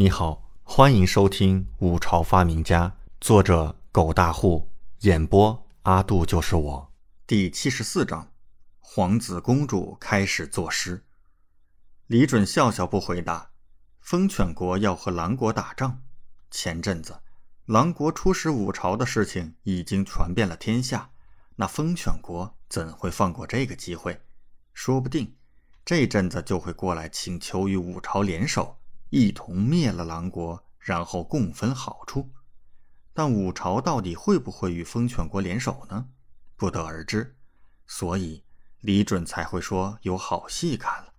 你好，欢迎收听《五朝发明家》，作者狗大户，演播阿杜就是我。第七十四章，皇子公主开始作诗。李准笑笑不回答。风犬国要和狼国打仗，前阵子狼国出使五朝的事情已经传遍了天下，那风犬国怎会放过这个机会？说不定这阵子就会过来请求与五朝联手。一同灭了狼国，然后共分好处。但五朝到底会不会与风犬国联手呢？不得而知。所以李准才会说有好戏看了。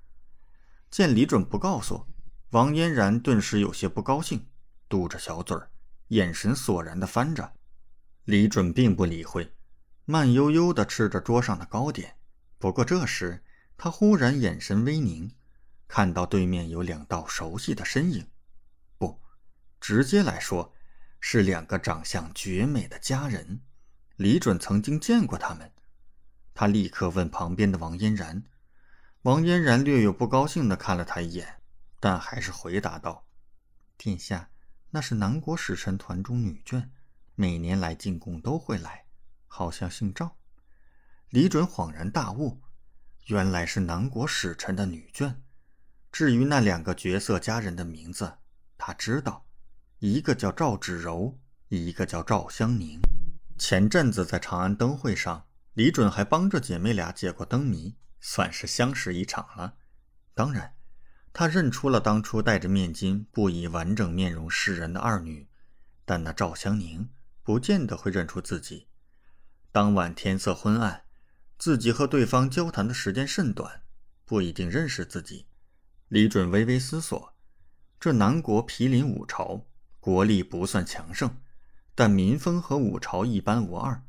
见李准不告诉，王嫣然顿时有些不高兴，嘟着小嘴儿，眼神索然地翻着。李准并不理会，慢悠悠地吃着桌上的糕点。不过这时他忽然眼神微凝。看到对面有两道熟悉的身影，不，直接来说，是两个长相绝美的佳人。李准曾经见过他们，他立刻问旁边的王嫣然。王嫣然略有不高兴地看了他一眼，但还是回答道：“殿下，那是南国使臣团中女眷，每年来进贡都会来，好像姓赵。”李准恍然大悟，原来是南国使臣的女眷。至于那两个绝色佳人的名字，他知道，一个叫赵芷柔，一个叫赵香凝。前阵子在长安灯会上，李准还帮着姐妹俩解过灯谜，算是相识一场了。当然，他认出了当初戴着面巾、不以完整面容示人的二女，但那赵香凝不见得会认出自己。当晚天色昏暗，自己和对方交谈的时间甚短，不一定认识自己。李准微微思索：这南国毗邻五朝，国力不算强盛，但民风和五朝一般无二，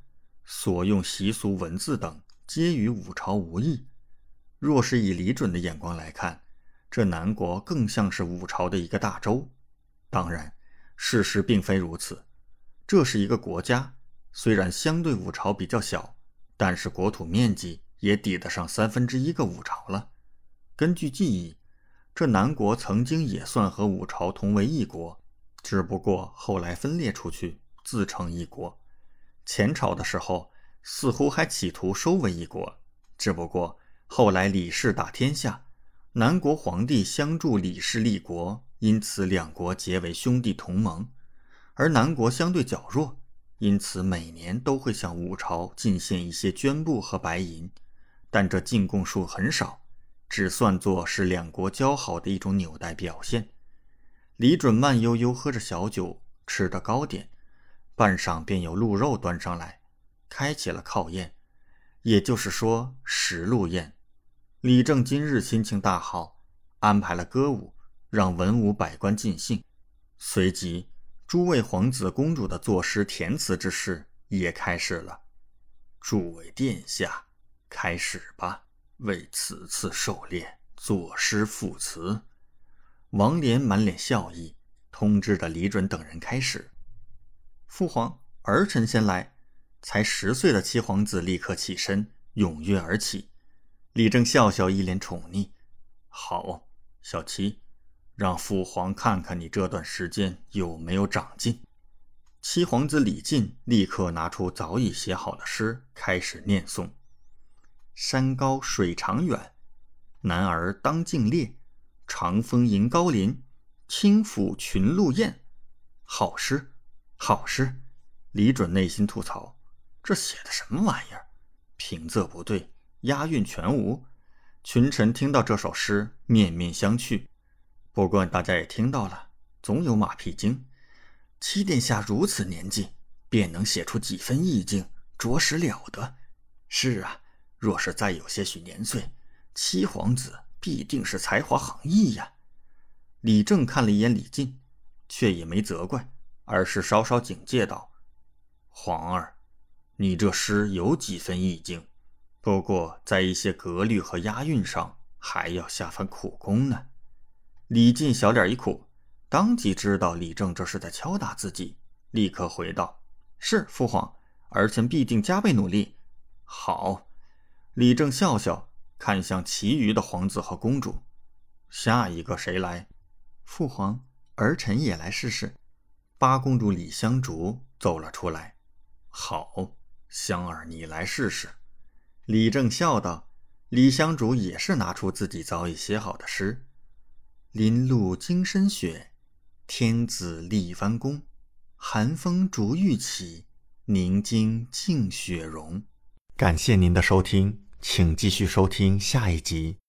所用习俗、文字等皆与五朝无异。若是以李准的眼光来看，这南国更像是五朝的一个大洲。当然，事实并非如此。这是一个国家，虽然相对五朝比较小，但是国土面积也抵得上三分之一个五朝了。根据记忆。这南国曾经也算和五朝同为一国，只不过后来分裂出去，自成一国。前朝的时候，似乎还企图收为一国，只不过后来李氏打天下，南国皇帝相助李氏立国，因此两国结为兄弟同盟。而南国相对较弱，因此每年都会向五朝进献一些绢布和白银，但这进贡数很少。只算作是两国交好的一种纽带表现。李准慢悠悠喝着小酒，吃着糕点，半晌便有鹿肉端上来，开启了靠宴，也就是说食鹿宴。李正今日心情大好，安排了歌舞，让文武百官尽兴。随即，诸位皇子公主的作诗填词之事也开始了。诸位殿下，开始吧。为此次狩猎作诗赋词，王莲满脸笑意，通知着李准等人开始。父皇，儿臣先来。才十岁的七皇子立刻起身，踊跃而起。李正笑笑，一脸宠溺。好，小七，让父皇看看你这段时间有没有长进。七皇子李靖立刻拿出早已写好的诗，开始念诵。山高水长远，男儿当竞猎。长风迎高林，轻抚群鹿雁。好诗，好诗！李准内心吐槽：这写的什么玩意儿？平仄不对，押韵全无。群臣听到这首诗，面面相觑。不过大家也听到了，总有马屁精。七殿下如此年纪，便能写出几分意境，着实了得。是啊。若是再有些许年岁，七皇子必定是才华横溢呀。李正看了一眼李靖，却也没责怪，而是稍稍警戒道：“皇儿，你这诗有几分意境，不过在一些格律和押韵上还要下番苦功呢。”李靖小脸一苦，当即知道李正这是在敲打自己，立刻回道：“是父皇，儿臣必定加倍努力。”好。李正笑笑，看向其余的皇子和公主：“下一个谁来？”父皇，儿臣也来试试。八公主李香竹走了出来。好，香儿，你来试试。李正笑道。李香竹也是拿出自己早已写好的诗：“林路惊深雪，天子立藩功。寒风逐玉起，凝精尽雪融。”感谢您的收听，请继续收听下一集。